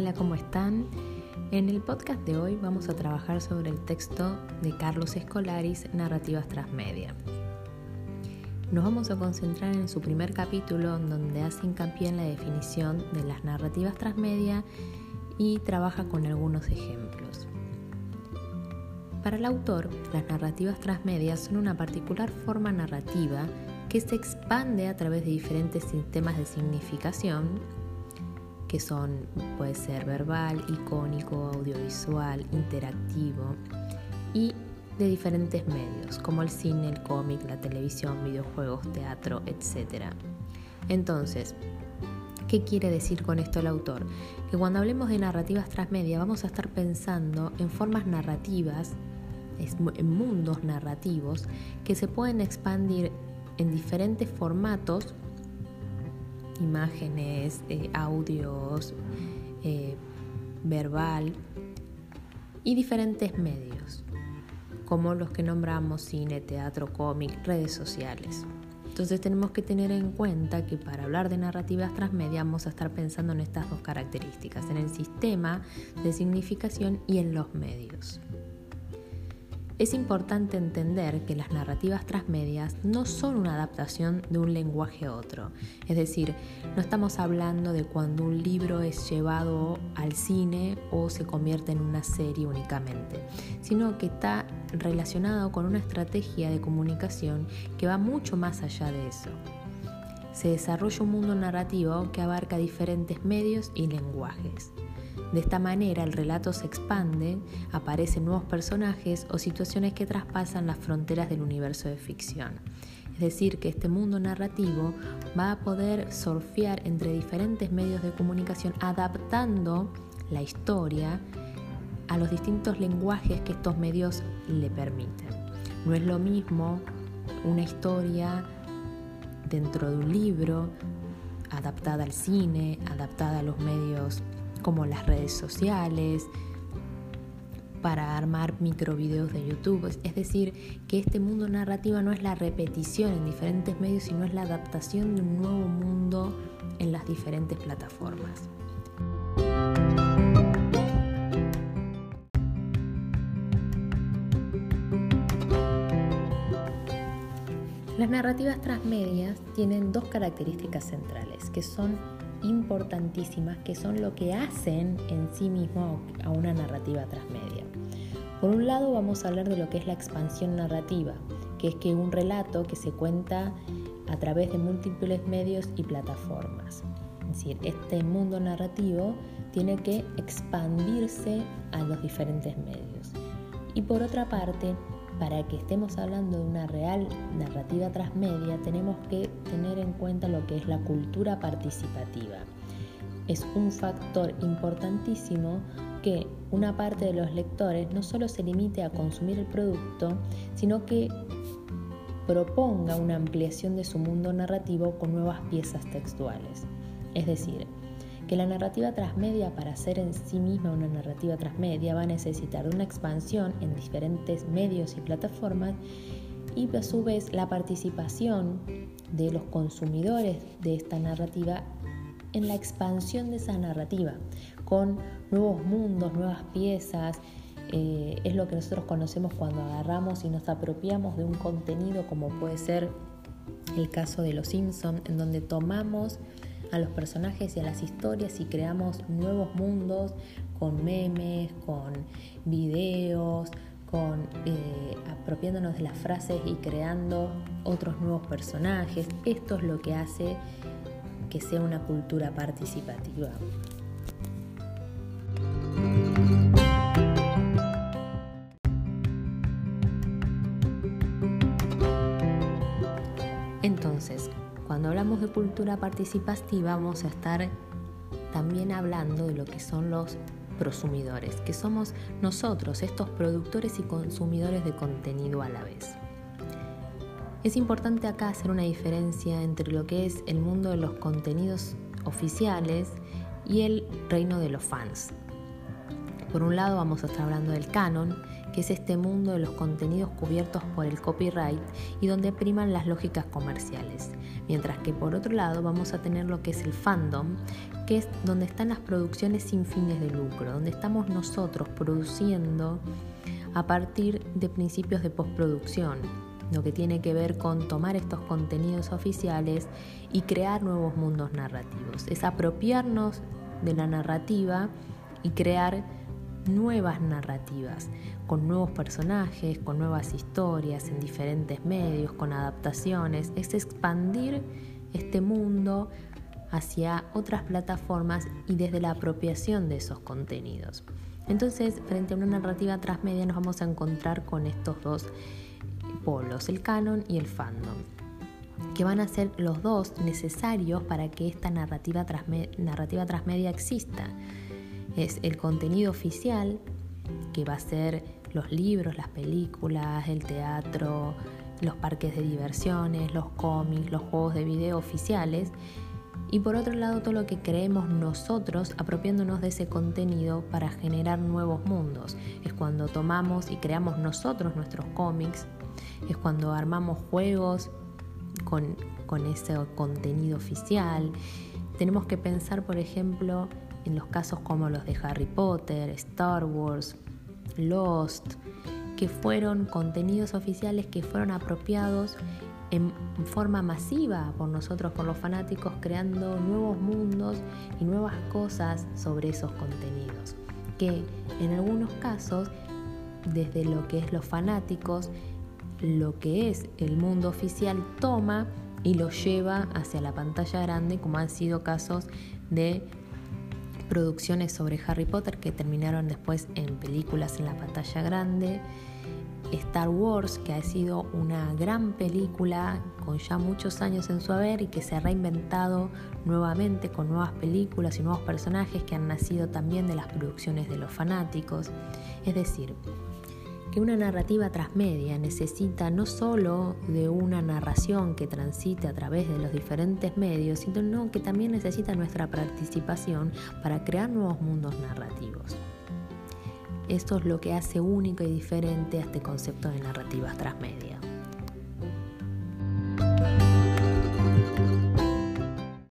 Hola, ¿cómo están? En el podcast de hoy vamos a trabajar sobre el texto de Carlos Escolaris, Narrativas Transmedia. Nos vamos a concentrar en su primer capítulo donde hace hincapié en la definición de las narrativas transmedia y trabaja con algunos ejemplos. Para el autor, las narrativas transmedia son una particular forma narrativa que se expande a través de diferentes sistemas de significación que son, puede ser verbal, icónico, audiovisual, interactivo y de diferentes medios, como el cine, el cómic, la televisión, videojuegos, teatro, etc. Entonces, ¿qué quiere decir con esto el autor? Que cuando hablemos de narrativas transmedia vamos a estar pensando en formas narrativas, en mundos narrativos que se pueden expandir en diferentes formatos imágenes, eh, audios, eh, verbal y diferentes medios, como los que nombramos cine, teatro, cómic, redes sociales. Entonces tenemos que tener en cuenta que para hablar de narrativas transmedia vamos a estar pensando en estas dos características, en el sistema de significación y en los medios. Es importante entender que las narrativas transmedias no son una adaptación de un lenguaje a otro. Es decir, no estamos hablando de cuando un libro es llevado al cine o se convierte en una serie únicamente, sino que está relacionado con una estrategia de comunicación que va mucho más allá de eso. Se desarrolla un mundo narrativo que abarca diferentes medios y lenguajes. De esta manera el relato se expande, aparecen nuevos personajes o situaciones que traspasan las fronteras del universo de ficción. Es decir, que este mundo narrativo va a poder surfear entre diferentes medios de comunicación adaptando la historia a los distintos lenguajes que estos medios le permiten. No es lo mismo una historia dentro de un libro, adaptada al cine, adaptada a los medios como las redes sociales, para armar microvideos de YouTube. Es decir, que este mundo narrativo no es la repetición en diferentes medios, sino es la adaptación de un nuevo mundo en las diferentes plataformas. Las narrativas transmedias tienen dos características centrales, que son importantísimas que son lo que hacen en sí mismo a una narrativa transmedia. Por un lado vamos a hablar de lo que es la expansión narrativa, que es que un relato que se cuenta a través de múltiples medios y plataformas. Es decir, este mundo narrativo tiene que expandirse a los diferentes medios. Y por otra parte, para que estemos hablando de una real narrativa transmedia, tenemos que tener en cuenta lo que es la cultura participativa. Es un factor importantísimo que una parte de los lectores no solo se limite a consumir el producto, sino que proponga una ampliación de su mundo narrativo con nuevas piezas textuales. Es decir, que la narrativa transmedia para ser en sí misma una narrativa transmedia va a necesitar una expansión en diferentes medios y plataformas y a su vez la participación de los consumidores de esta narrativa en la expansión de esa narrativa con nuevos mundos, nuevas piezas. Eh, es lo que nosotros conocemos cuando agarramos y nos apropiamos de un contenido como puede ser el caso de Los Simpson, en donde tomamos a los personajes y a las historias y creamos nuevos mundos con memes, con videos, con eh, apropiándonos de las frases y creando otros nuevos personajes. Esto es lo que hace que sea una cultura participativa. Entonces, cuando hablamos de cultura participativa vamos a estar también hablando de lo que son los prosumidores, que somos nosotros, estos productores y consumidores de contenido a la vez. Es importante acá hacer una diferencia entre lo que es el mundo de los contenidos oficiales y el reino de los fans. Por un lado vamos a estar hablando del canon, que es este mundo de los contenidos cubiertos por el copyright y donde priman las lógicas comerciales. Mientras que por otro lado vamos a tener lo que es el fandom, que es donde están las producciones sin fines de lucro, donde estamos nosotros produciendo a partir de principios de postproducción, lo que tiene que ver con tomar estos contenidos oficiales y crear nuevos mundos narrativos. Es apropiarnos de la narrativa y crear nuevas narrativas, con nuevos personajes, con nuevas historias en diferentes medios, con adaptaciones. Es expandir este mundo hacia otras plataformas y desde la apropiación de esos contenidos. Entonces, frente a una narrativa transmedia nos vamos a encontrar con estos dos polos, el canon y el fandom, que van a ser los dos necesarios para que esta narrativa, narrativa transmedia exista. Es el contenido oficial, que va a ser los libros, las películas, el teatro, los parques de diversiones, los cómics, los juegos de video oficiales, y por otro lado todo lo que creemos nosotros apropiándonos de ese contenido para generar nuevos mundos. Es cuando tomamos y creamos nosotros nuestros cómics, es cuando armamos juegos con, con ese contenido oficial. Tenemos que pensar, por ejemplo, en los casos como los de Harry Potter, Star Wars, Lost, que fueron contenidos oficiales que fueron apropiados en forma masiva por nosotros, por los fanáticos, creando nuevos mundos y nuevas cosas sobre esos contenidos, que en algunos casos, desde lo que es los fanáticos, lo que es el mundo oficial toma y lo lleva hacia la pantalla grande, como han sido casos de producciones sobre Harry Potter que terminaron después en películas en la pantalla grande, Star Wars, que ha sido una gran película con ya muchos años en su haber y que se ha reinventado nuevamente con nuevas películas y nuevos personajes que han nacido también de las producciones de los fanáticos. Es decir, que una narrativa transmedia necesita no solo de una narración que transite a través de los diferentes medios, sino que también necesita nuestra participación para crear nuevos mundos narrativos. Esto es lo que hace único y diferente a este concepto de narrativas transmedia.